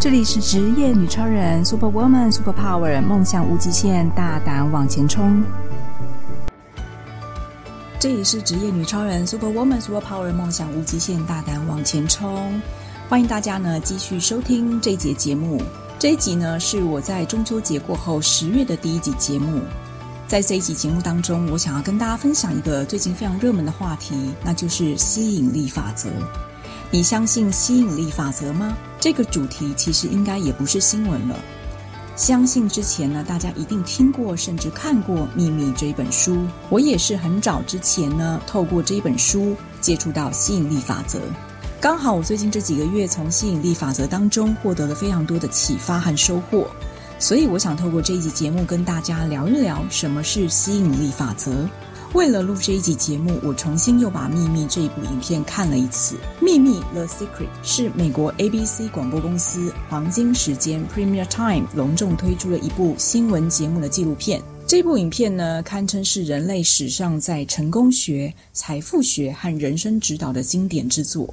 这里是职业女超人，Super Woman，Super Power，梦想无极限，大胆往前冲。这里是职业女超人，Super Woman，Super Power，梦想无极限，大胆往前冲。欢迎大家呢继续收听这一节节目。这一集呢是我在中秋节过后十月的第一集节目。在这一集节目当中，我想要跟大家分享一个最近非常热门的话题，那就是吸引力法则。你相信吸引力法则吗？这个主题其实应该也不是新闻了。相信之前呢，大家一定听过甚至看过《秘密》这一本书。我也是很早之前呢，透过这一本书接触到吸引力法则。刚好我最近这几个月从吸引力法则当中获得了非常多的启发和收获，所以我想透过这一集节目跟大家聊一聊什么是吸引力法则。为了录这一集节目，我重新又把《秘密》这一部影片看了一次。《秘密》（The Secret） 是美国 ABC 广播公司黄金时间 （Premier Time） 隆重推出的一部新闻节目的纪录片。这部影片呢，堪称是人类史上在成功学、财富学和人生指导的经典之作。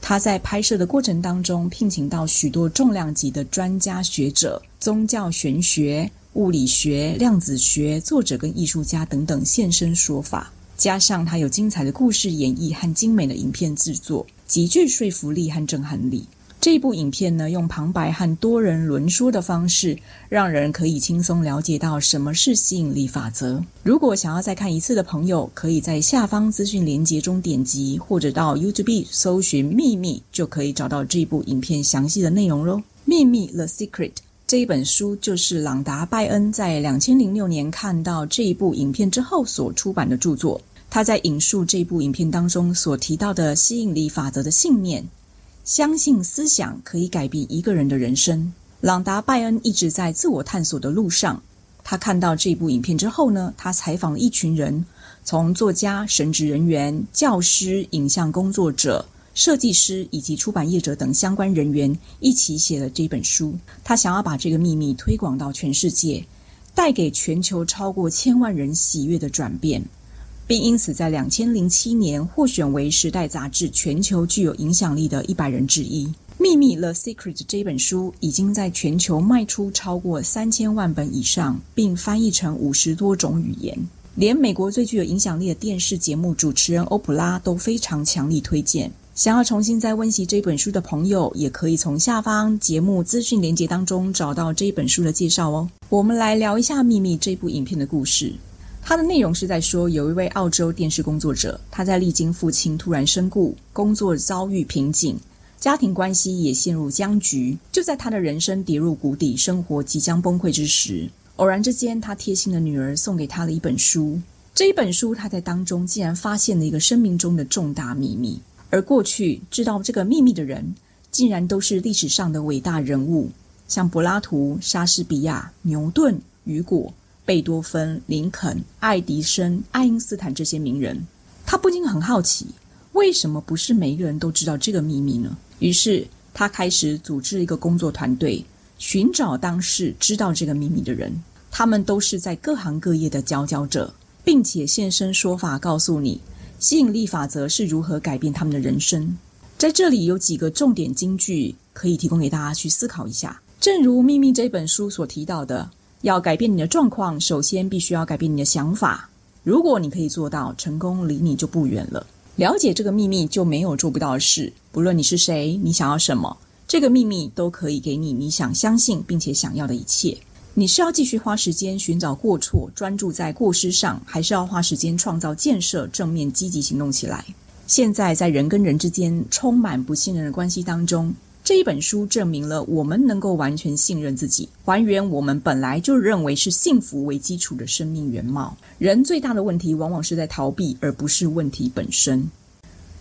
他在拍摄的过程当中，聘请到许多重量级的专家学者、宗教玄学。物理学、量子学作者跟艺术家等等现身说法，加上他有精彩的故事演绎和精美的影片制作，极具说服力和震撼力。这部影片呢，用旁白和多人轮说的方式，让人可以轻松了解到什么是吸引力法则。如果想要再看一次的朋友，可以在下方资讯连接中点击，或者到 YouTube 搜寻《秘密》，就可以找到这部影片详细的内容喽。《秘密》The Secret。这一本书就是朗达·拜恩在两千零六年看到这一部影片之后所出版的著作。他在引述这部影片当中所提到的吸引力法则的信念，相信思想可以改变一个人的人生。朗达·拜恩一直在自我探索的路上。他看到这部影片之后呢，他采访了一群人，从作家、神职人员、教师、影像工作者。设计师以及出版业者等相关人员一起写了这本书。他想要把这个秘密推广到全世界，带给全球超过千万人喜悦的转变，并因此在两千零七年获选为《时代》杂志全球具有影响力的一百人之一。《秘密》The Secret 这本书已经在全球卖出超过三千万本以上，并翻译成五十多种语言，连美国最具有影响力的电视节目主持人欧普拉都非常强力推荐。想要重新再温习这本书的朋友，也可以从下方节目资讯连接当中找到这本书的介绍哦。我们来聊一下《秘密》这部影片的故事。它的内容是在说，有一位澳洲电视工作者，他在历经父亲突然身故、工作遭遇瓶颈、家庭关系也陷入僵局，就在他的人生跌入谷底、生活即将崩溃之时，偶然之间，他贴心的女儿送给他了一本书。这一本书，他在当中竟然发现了一个生命中的重大秘密。而过去知道这个秘密的人，竟然都是历史上的伟大人物，像柏拉图、莎士比亚、牛顿、雨果、贝多芬、林肯、爱迪生、爱因斯坦这些名人。他不禁很好奇，为什么不是每一个人都知道这个秘密呢？于是他开始组织一个工作团队，寻找当时知道这个秘密的人。他们都是在各行各业的佼佼者，并且现身说法，告诉你。吸引力法则是如何改变他们的人生？在这里有几个重点金句可以提供给大家去思考一下。正如《秘密》这本书所提到的，要改变你的状况，首先必须要改变你的想法。如果你可以做到，成功离你就不远了。了解这个秘密，就没有做不到的事。不论你是谁，你想要什么，这个秘密都可以给你你想相信并且想要的一切。你是要继续花时间寻找过错，专注在过失上，还是要花时间创造建设，正面积极行动起来？现在在人跟人之间充满不信任的关系当中，这一本书证明了我们能够完全信任自己，还原我们本来就认为是幸福为基础的生命原貌。人最大的问题往往是在逃避，而不是问题本身。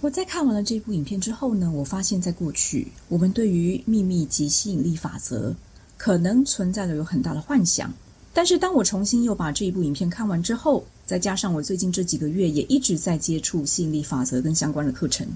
我在看完了这部影片之后呢，我发现，在过去我们对于秘密及吸引力法则。可能存在着有很大的幻想，但是当我重新又把这一部影片看完之后，再加上我最近这几个月也一直在接触吸引力法则跟相关的课程，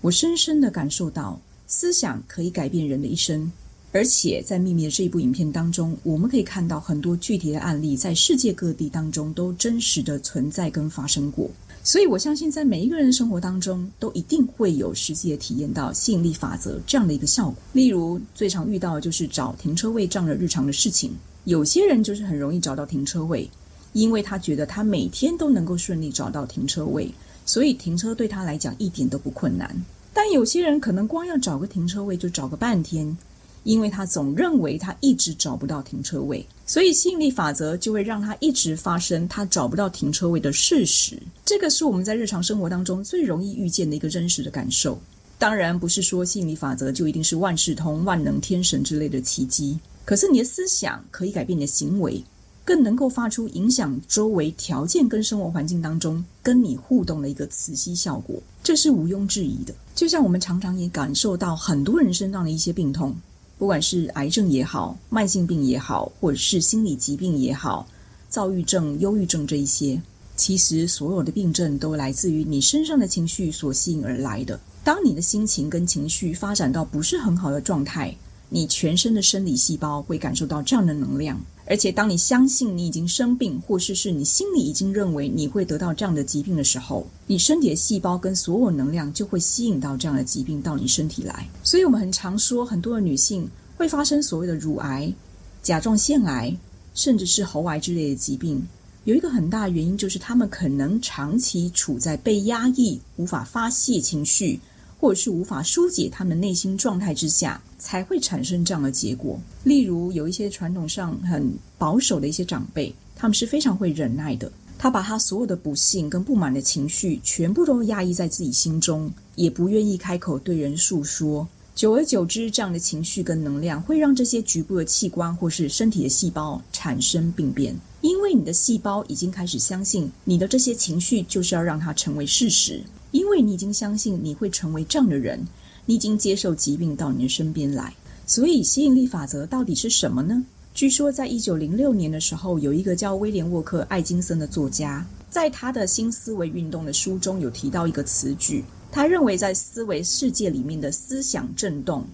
我深深的感受到，思想可以改变人的一生。而且在《秘密》的这一部影片当中，我们可以看到很多具体的案例，在世界各地当中都真实的存在跟发生过。所以我相信，在每一个人的生活当中，都一定会有实际的体验到吸引力法则这样的一个效果。例如，最常遇到的就是找停车位这样的日常的事情。有些人就是很容易找到停车位，因为他觉得他每天都能够顺利找到停车位，所以停车对他来讲一点都不困难。但有些人可能光要找个停车位就找个半天，因为他总认为他一直找不到停车位，所以吸引力法则就会让他一直发生他找不到停车位的事实。这个是我们在日常生活当中最容易遇见的一个真实的感受。当然，不是说吸引力法则就一定是万事通、万能天神之类的奇迹。可是你的思想可以改变你的行为，更能够发出影响周围条件跟生活环境当中跟你互动的一个磁吸效果，这是毋庸置疑的。就像我们常常也感受到很多人身上的一些病痛，不管是癌症也好、慢性病也好，或者是心理疾病也好、躁郁症、忧郁症这一些，其实所有的病症都来自于你身上的情绪所吸引而来的。当你的心情跟情绪发展到不是很好的状态，你全身的生理细胞会感受到这样的能量，而且当你相信你已经生病，或是是你心里已经认为你会得到这样的疾病的时候，你身体的细胞跟所有能量就会吸引到这样的疾病到你身体来。所以，我们很常说，很多的女性会发生所谓的乳癌、甲状腺癌，甚至是喉癌之类的疾病，有一个很大的原因就是她们可能长期处在被压抑、无法发泄情绪。或者是无法疏解他们内心状态之下，才会产生这样的结果。例如，有一些传统上很保守的一些长辈，他们是非常会忍耐的。他把他所有的不幸跟不满的情绪全部都压抑在自己心中，也不愿意开口对人诉说。久而久之，这样的情绪跟能量会让这些局部的器官或是身体的细胞产生病变，因为你的细胞已经开始相信你的这些情绪就是要让它成为事实。因为你已经相信你会成为这样的人，你已经接受疾病到你的身边来，所以吸引力法则到底是什么呢？据说在一九零六年的时候，有一个叫威廉沃克艾金森的作家，在他的新思维运动的书中有提到一个词句，他认为在思维世界里面的思想震动，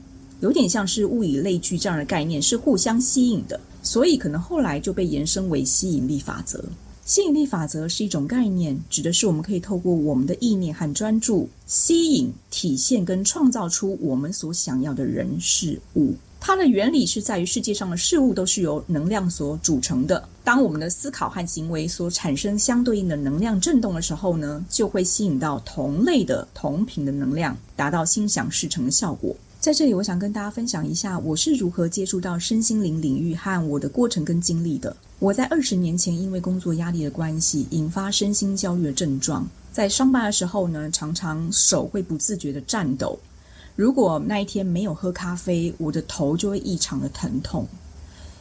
有点像是物以类聚这样的概念，是互相吸引的，所以可能后来就被延伸为吸引力法则。吸引力法则是一种概念，指的是我们可以透过我们的意念和专注，吸引、体现跟创造出我们所想要的人事物。它的原理是在于世界上的事物都是由能量所组成的。当我们的思考和行为所产生相对应的能量震动的时候呢，就会吸引到同类的同频的能量，达到心想事成的效果。在这里，我想跟大家分享一下我是如何接触到身心灵领域和我的过程跟经历的。我在二十年前因为工作压力的关系，引发身心焦虑的症状。在上班的时候呢，常常手会不自觉的颤抖。如果那一天没有喝咖啡，我的头就会异常的疼痛。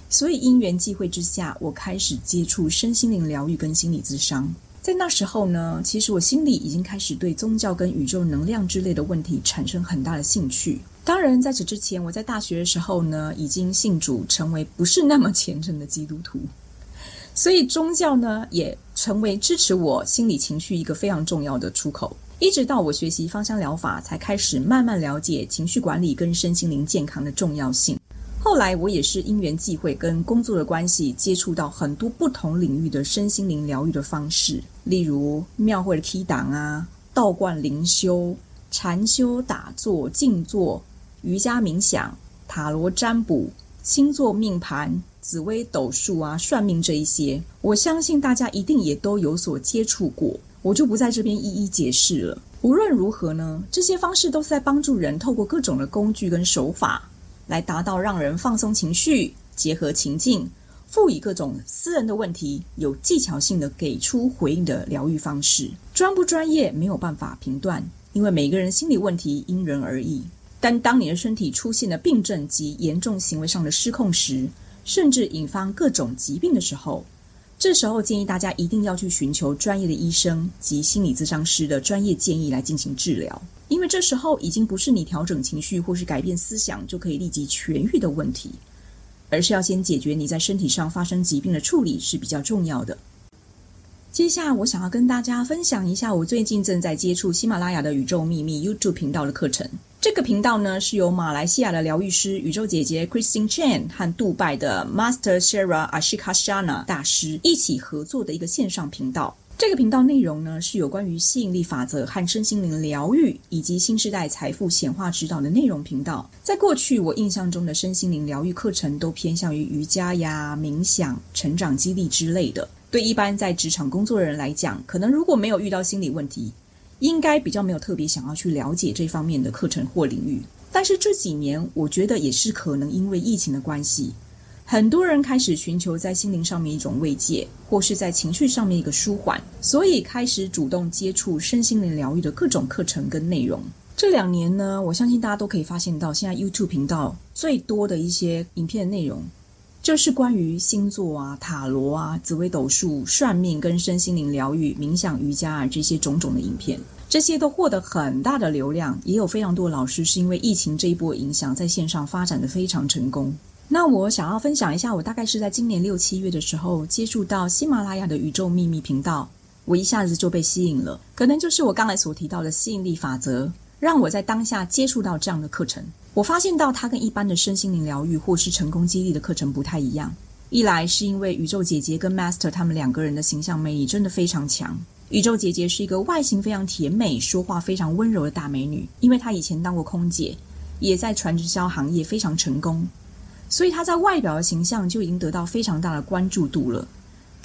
所以因缘际会之下，我开始接触身心灵疗愈跟心理咨商。在那时候呢，其实我心里已经开始对宗教跟宇宙能量之类的问题产生很大的兴趣。当然，在此之前，我在大学的时候呢，已经信主，成为不是那么虔诚的基督徒，所以宗教呢，也成为支持我心理情绪一个非常重要的出口。一直到我学习芳香疗法，才开始慢慢了解情绪管理跟身心灵健康的重要性。后来，我也是因缘际会跟工作的关系，接触到很多不同领域的身心灵疗愈的方式，例如庙会的祈祷啊、道观灵修、禅修、打坐、静坐。瑜伽冥想、塔罗占卜、星座命盘、紫微斗数啊、算命这一些，我相信大家一定也都有所接触过，我就不在这边一一解释了。无论如何呢，这些方式都是在帮助人透过各种的工具跟手法，来达到让人放松情绪、结合情境、赋予各种私人的问题有技巧性的给出回应的疗愈方式。专不专业没有办法评断，因为每个人心理问题因人而异。但当你的身体出现了病症及严重行为上的失控时，甚至引发各种疾病的时候，这时候建议大家一定要去寻求专业的医生及心理咨商师的专业建议来进行治疗，因为这时候已经不是你调整情绪或是改变思想就可以立即痊愈的问题，而是要先解决你在身体上发生疾病的处理是比较重要的。接下来，我想要跟大家分享一下我最近正在接触喜马拉雅的宇宙秘密 YouTube 频道的课程。这个频道呢是由马来西亚的疗愈师宇宙姐姐 Christine Chen 和杜拜的 Master Shara Ashikashana 大师一起合作的一个线上频道。这个频道内容呢是有关于吸引力法则和身心灵疗愈，以及新时代财富显化指导的内容频道。在过去，我印象中的身心灵疗愈课程都偏向于瑜伽呀、冥想、成长激励之类的。对一般在职场工作的人来讲，可能如果没有遇到心理问题，应该比较没有特别想要去了解这方面的课程或领域，但是这几年我觉得也是可能因为疫情的关系，很多人开始寻求在心灵上面一种慰藉，或是在情绪上面一个舒缓，所以开始主动接触身心灵疗愈的各种课程跟内容。这两年呢，我相信大家都可以发现到，现在 YouTube 频道最多的一些影片内容，就是关于星座啊、塔罗啊、紫微斗数、算命跟身心灵疗愈、冥想、瑜伽啊这些种种的影片。这些都获得很大的流量，也有非常多老师是因为疫情这一波影响，在线上发展得非常成功。那我想要分享一下，我大概是在今年六七月的时候接触到喜马拉雅的宇宙秘密频道，我一下子就被吸引了。可能就是我刚才所提到的吸引力法则，让我在当下接触到这样的课程。我发现到它跟一般的身心灵疗愈或是成功激励的课程不太一样。一来是因为宇宙姐姐跟 Master 他们两个人的形象魅力真的非常强。宇宙姐姐是一个外形非常甜美、说话非常温柔的大美女，因为她以前当过空姐，也在传直销行业非常成功，所以她在外表的形象就已经得到非常大的关注度了。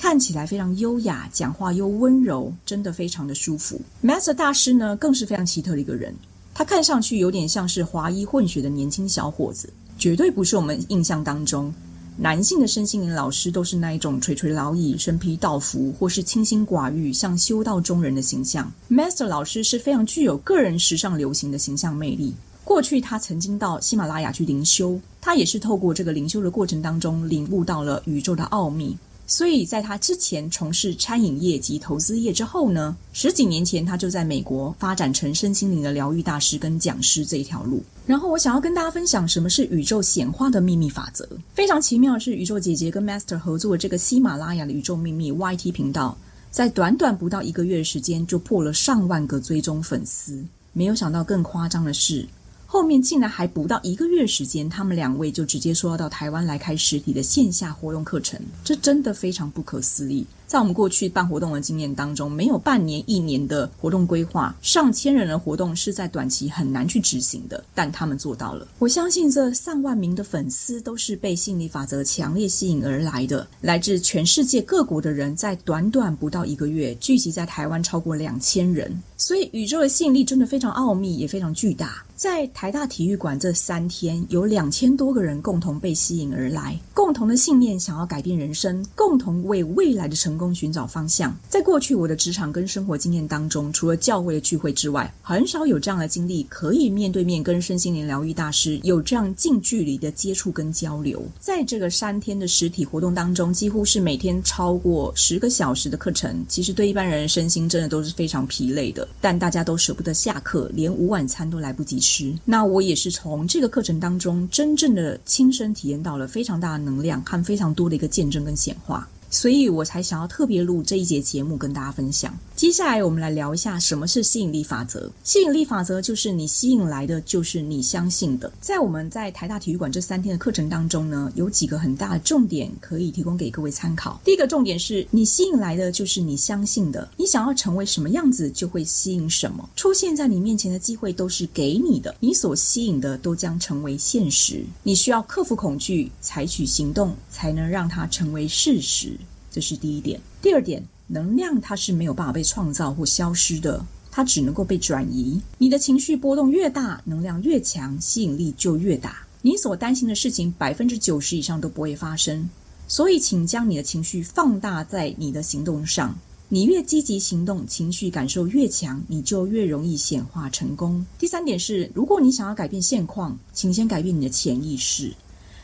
看起来非常优雅，讲话又温柔，真的非常的舒服。Master 大师呢，更是非常奇特的一个人，他看上去有点像是华裔混血的年轻小伙子，绝对不是我们印象当中。男性的身心灵老师都是那一种垂垂老矣、身披道服，或是清心寡欲、像修道中人的形象。Master 老师是非常具有个人时尚流行的形象魅力。过去他曾经到喜马拉雅去灵修，他也是透过这个灵修的过程当中领悟到了宇宙的奥秘。所以在他之前从事餐饮业及投资业之后呢，十几年前他就在美国发展成身心灵的疗愈大师跟讲师这一条路。然后我想要跟大家分享什么是宇宙显化的秘密法则。非常奇妙的是，宇宙姐姐跟 Master 合作的这个喜马拉雅的宇宙秘密 YT 频道，在短短不到一个月的时间就破了上万个追踪粉丝。没有想到更夸张的是。后面竟然还不到一个月时间，他们两位就直接说要到台湾来开实体的线下活动课程，这真的非常不可思议。在我们过去办活动的经验当中，没有半年、一年的活动规划，上千人的活动是在短期很难去执行的，但他们做到了。我相信这上万名的粉丝都是被吸引力法则强烈吸引而来的，来自全世界各国的人，在短短不到一个月聚集在台湾超过两千人，所以宇宙的吸引力真的非常奥秘，也非常巨大。在台大体育馆这三天，有两千多个人共同被吸引而来，共同的信念想要改变人生，共同为未来的成。功寻找方向。在过去我的职场跟生活经验当中，除了教会的聚会之外，很少有这样的经历，可以面对面跟身心灵疗愈大师有这样近距离的接触跟交流。在这个三天的实体活动当中，几乎是每天超过十个小时的课程。其实对一般人身心真的都是非常疲累的，但大家都舍不得下课，连午晚餐都来不及吃。那我也是从这个课程当中，真正的亲身体验到了非常大的能量看非常多的一个见证跟显化。所以我才想要特别录这一节节目跟大家分享。接下来我们来聊一下什么是吸引力法则。吸引力法则就是你吸引来的就是你相信的。在我们在台大体育馆这三天的课程当中呢，有几个很大的重点可以提供给各位参考。第一个重点是你吸引来的就是你相信的。你想要成为什么样子，就会吸引什么。出现在你面前的机会都是给你的，你所吸引的都将成为现实。你需要克服恐惧，采取行动，才能让它成为事实。这是第一点。第二点，能量它是没有办法被创造或消失的，它只能够被转移。你的情绪波动越大，能量越强，吸引力就越大。你所担心的事情，百分之九十以上都不会发生。所以，请将你的情绪放大在你的行动上。你越积极行动，情绪感受越强，你就越容易显化成功。第三点是，如果你想要改变现况，请先改变你的潜意识。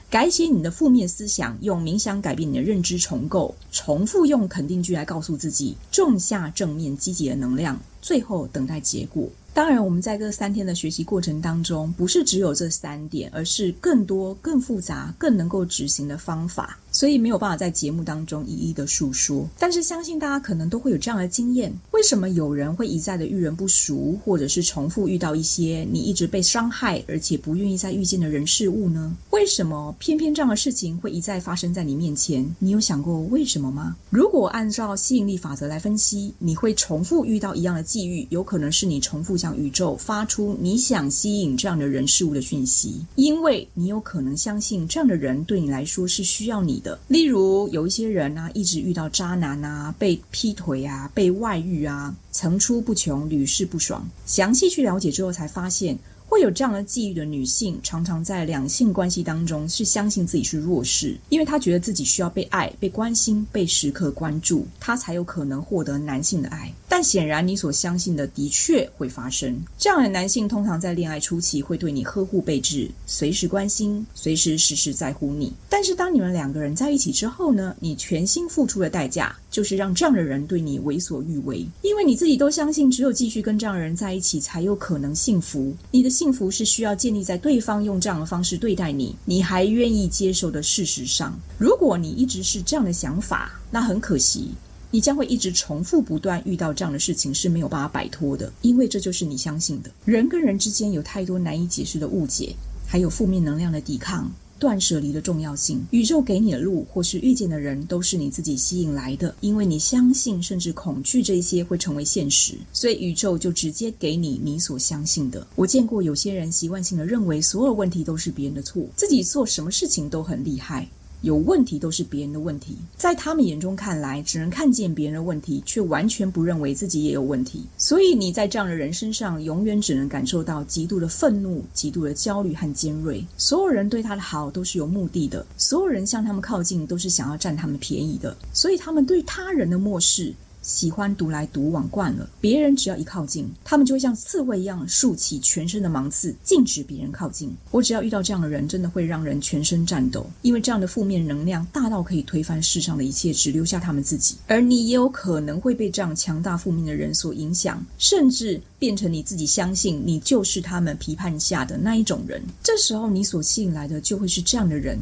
改写你的负面思想，用冥想改变你的认知重构，重复用肯定句来告诉自己，种下正面积极的能量，最后等待结果。当然，我们在这三天的学习过程当中，不是只有这三点，而是更多、更复杂、更能够执行的方法。所以没有办法在节目当中一一的述说。但是相信大家可能都会有这样的经验：为什么有人会一再的遇人不淑，或者是重复遇到一些你一直被伤害而且不愿意再遇见的人事物呢？为什么偏偏这样的事情会一再发生在你面前？你有想过为什么吗？如果按照吸引力法则来分析，你会重复遇到一样的际遇，有可能是你重复向宇宙发出你想吸引这样的人事物的讯息，因为你有可能相信这样的人对你来说是需要你例如，有一些人啊，一直遇到渣男啊，被劈腿啊，被外遇啊，层出不穷，屡试不爽。详细去了解之后，才发现。会有这样的际遇的女性，常常在两性关系当中是相信自己是弱势，因为她觉得自己需要被爱、被关心、被时刻关注，她才有可能获得男性的爱。但显然，你所相信的的确会发生。这样的男性通常在恋爱初期会对你呵护备至，随时关心，随时时时在乎你。但是，当你们两个人在一起之后呢？你全心付出的代价就是让这样的人对你为所欲为，因为你自己都相信，只有继续跟这样的人在一起才有可能幸福。你的。幸福是需要建立在对方用这样的方式对待你，你还愿意接受的事实上。如果你一直是这样的想法，那很可惜，你将会一直重复不断遇到这样的事情是没有办法摆脱的，因为这就是你相信的。人跟人之间有太多难以解释的误解，还有负面能量的抵抗。断舍离的重要性，宇宙给你的路或是遇见的人，都是你自己吸引来的。因为你相信甚至恐惧这些会成为现实，所以宇宙就直接给你你所相信的。我见过有些人习惯性的认为所有问题都是别人的错，自己做什么事情都很厉害。有问题都是别人的问题，在他们眼中看来，只能看见别人的问题，却完全不认为自己也有问题。所以你在这样的人身上，永远只能感受到极度的愤怒、极度的焦虑和尖锐。所有人对他的好都是有目的的，所有人向他们靠近都是想要占他们便宜的，所以他们对他人的漠视。喜欢独来独往惯了，别人只要一靠近，他们就会像刺猬一样竖起全身的芒刺，禁止别人靠近。我只要遇到这样的人，真的会让人全身颤抖，因为这样的负面能量大到可以推翻世上的一切，只留下他们自己。而你也有可能会被这样强大负面的人所影响，甚至变成你自己相信你就是他们批判下的那一种人。这时候，你所吸引来的就会是这样的人。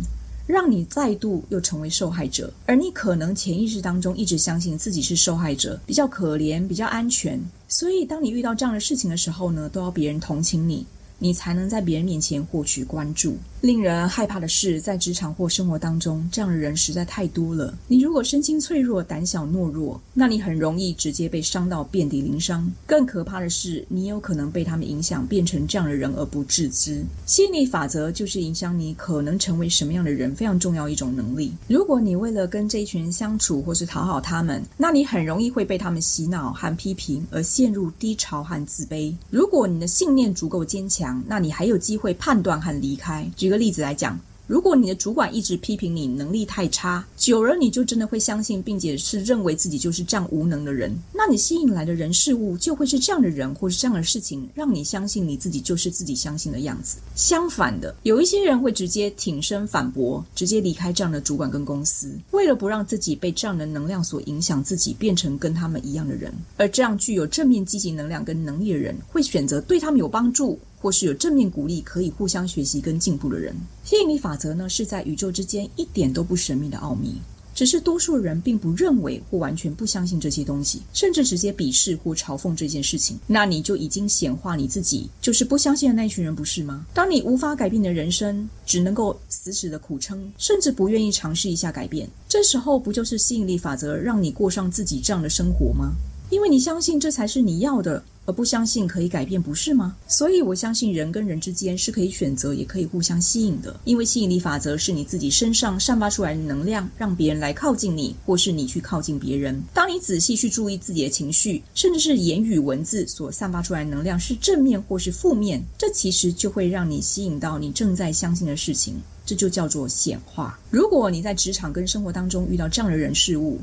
让你再度又成为受害者，而你可能潜意识当中一直相信自己是受害者，比较可怜，比较安全，所以当你遇到这样的事情的时候呢，都要别人同情你。你才能在别人面前获取关注。令人害怕的是，在职场或生活当中，这样的人实在太多了。你如果身心脆弱、胆小懦弱，那你很容易直接被伤到遍体鳞伤。更可怕的是，你有可能被他们影响，变成这样的人而不自知。吸引力法则就是影响你可能成为什么样的人非常重要一种能力。如果你为了跟这一群人相处或是讨好他们，那你很容易会被他们洗脑和批评，而陷入低潮和自卑。如果你的信念足够坚强，那你还有机会判断和离开。举个例子来讲。如果你的主管一直批评你能力太差，久了你就真的会相信，并且是认为自己就是这样无能的人。那你吸引来的人事物就会是这样的人，或是这样的事情，让你相信你自己就是自己相信的样子。相反的，有一些人会直接挺身反驳，直接离开这样的主管跟公司，为了不让自己被这样的能量所影响，自己变成跟他们一样的人。而这样具有正面积极能量跟能力的人，会选择对他们有帮助。或是有正面鼓励，可以互相学习跟进步的人。吸引力法则呢，是在宇宙之间一点都不神秘的奥秘，只是多数人并不认为或完全不相信这些东西，甚至直接鄙视或嘲讽这件事情。那你就已经显化你自己，就是不相信的那一群人，不是吗？当你无法改变的人生，只能够死死的苦撑，甚至不愿意尝试一下改变，这时候不就是吸引力法则让你过上自己这样的生活吗？因为你相信这才是你要的。而不相信可以改变，不是吗？所以我相信人跟人之间是可以选择，也可以互相吸引的。因为吸引力法则是你自己身上散发出来的能量，让别人来靠近你，或是你去靠近别人。当你仔细去注意自己的情绪，甚至是言语文字所散发出来的能量是正面或是负面，这其实就会让你吸引到你正在相信的事情。这就叫做显化。如果你在职场跟生活当中遇到这样的人事物，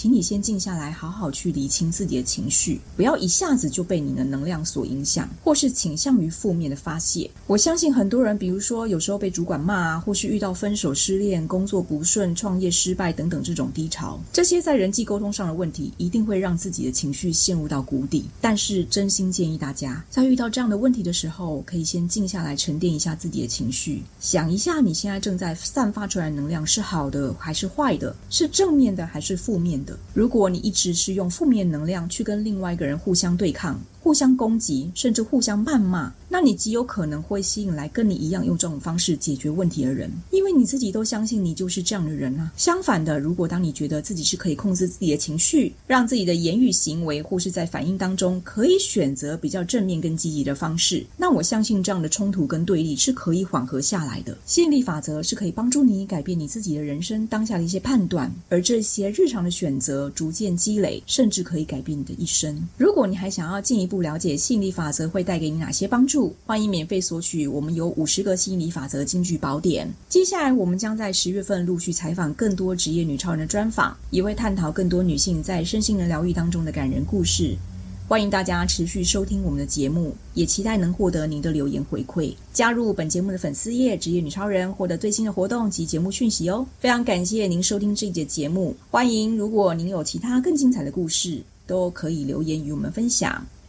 请你先静下来，好好去理清自己的情绪，不要一下子就被你的能量所影响，或是倾向于负面的发泄。我相信很多人，比如说有时候被主管骂啊，或是遇到分手、失恋、工作不顺、创业失败等等这种低潮，这些在人际沟通上的问题，一定会让自己的情绪陷入到谷底。但是，真心建议大家，在遇到这样的问题的时候，可以先静下来，沉淀一下自己的情绪，想一下你现在正在散发出来的能量是好的还是坏的，是正面的还是负面的。如果你一直是用负面能量去跟另外一个人互相对抗，互相攻击，甚至互相谩骂，那你极有可能会吸引来跟你一样用这种方式解决问题的人，因为你自己都相信你就是这样的人啊。相反的，如果当你觉得自己是可以控制自己的情绪，让自己的言语行为或是在反应当中可以选择比较正面跟积极的方式，那我相信这样的冲突跟对立是可以缓和下来的。吸引力法则是可以帮助你改变你自己的人生当下的一些判断，而这些日常的选择逐渐积累，甚至可以改变你的一生。如果你还想要进一步，不了解吸引力法则会带给你哪些帮助？欢迎免费索取我们有五十个吸引力法则金句宝典。接下来，我们将在十月份陆续采访更多职业女超人的专访，也会探讨更多女性在身心灵疗愈当中的感人故事。欢迎大家持续收听我们的节目，也期待能获得您的留言回馈。加入本节目的粉丝页“职业女超人”，获得最新的活动及节目讯息哦。非常感谢您收听这一节节目，欢迎如果您有其他更精彩的故事，都可以留言与我们分享。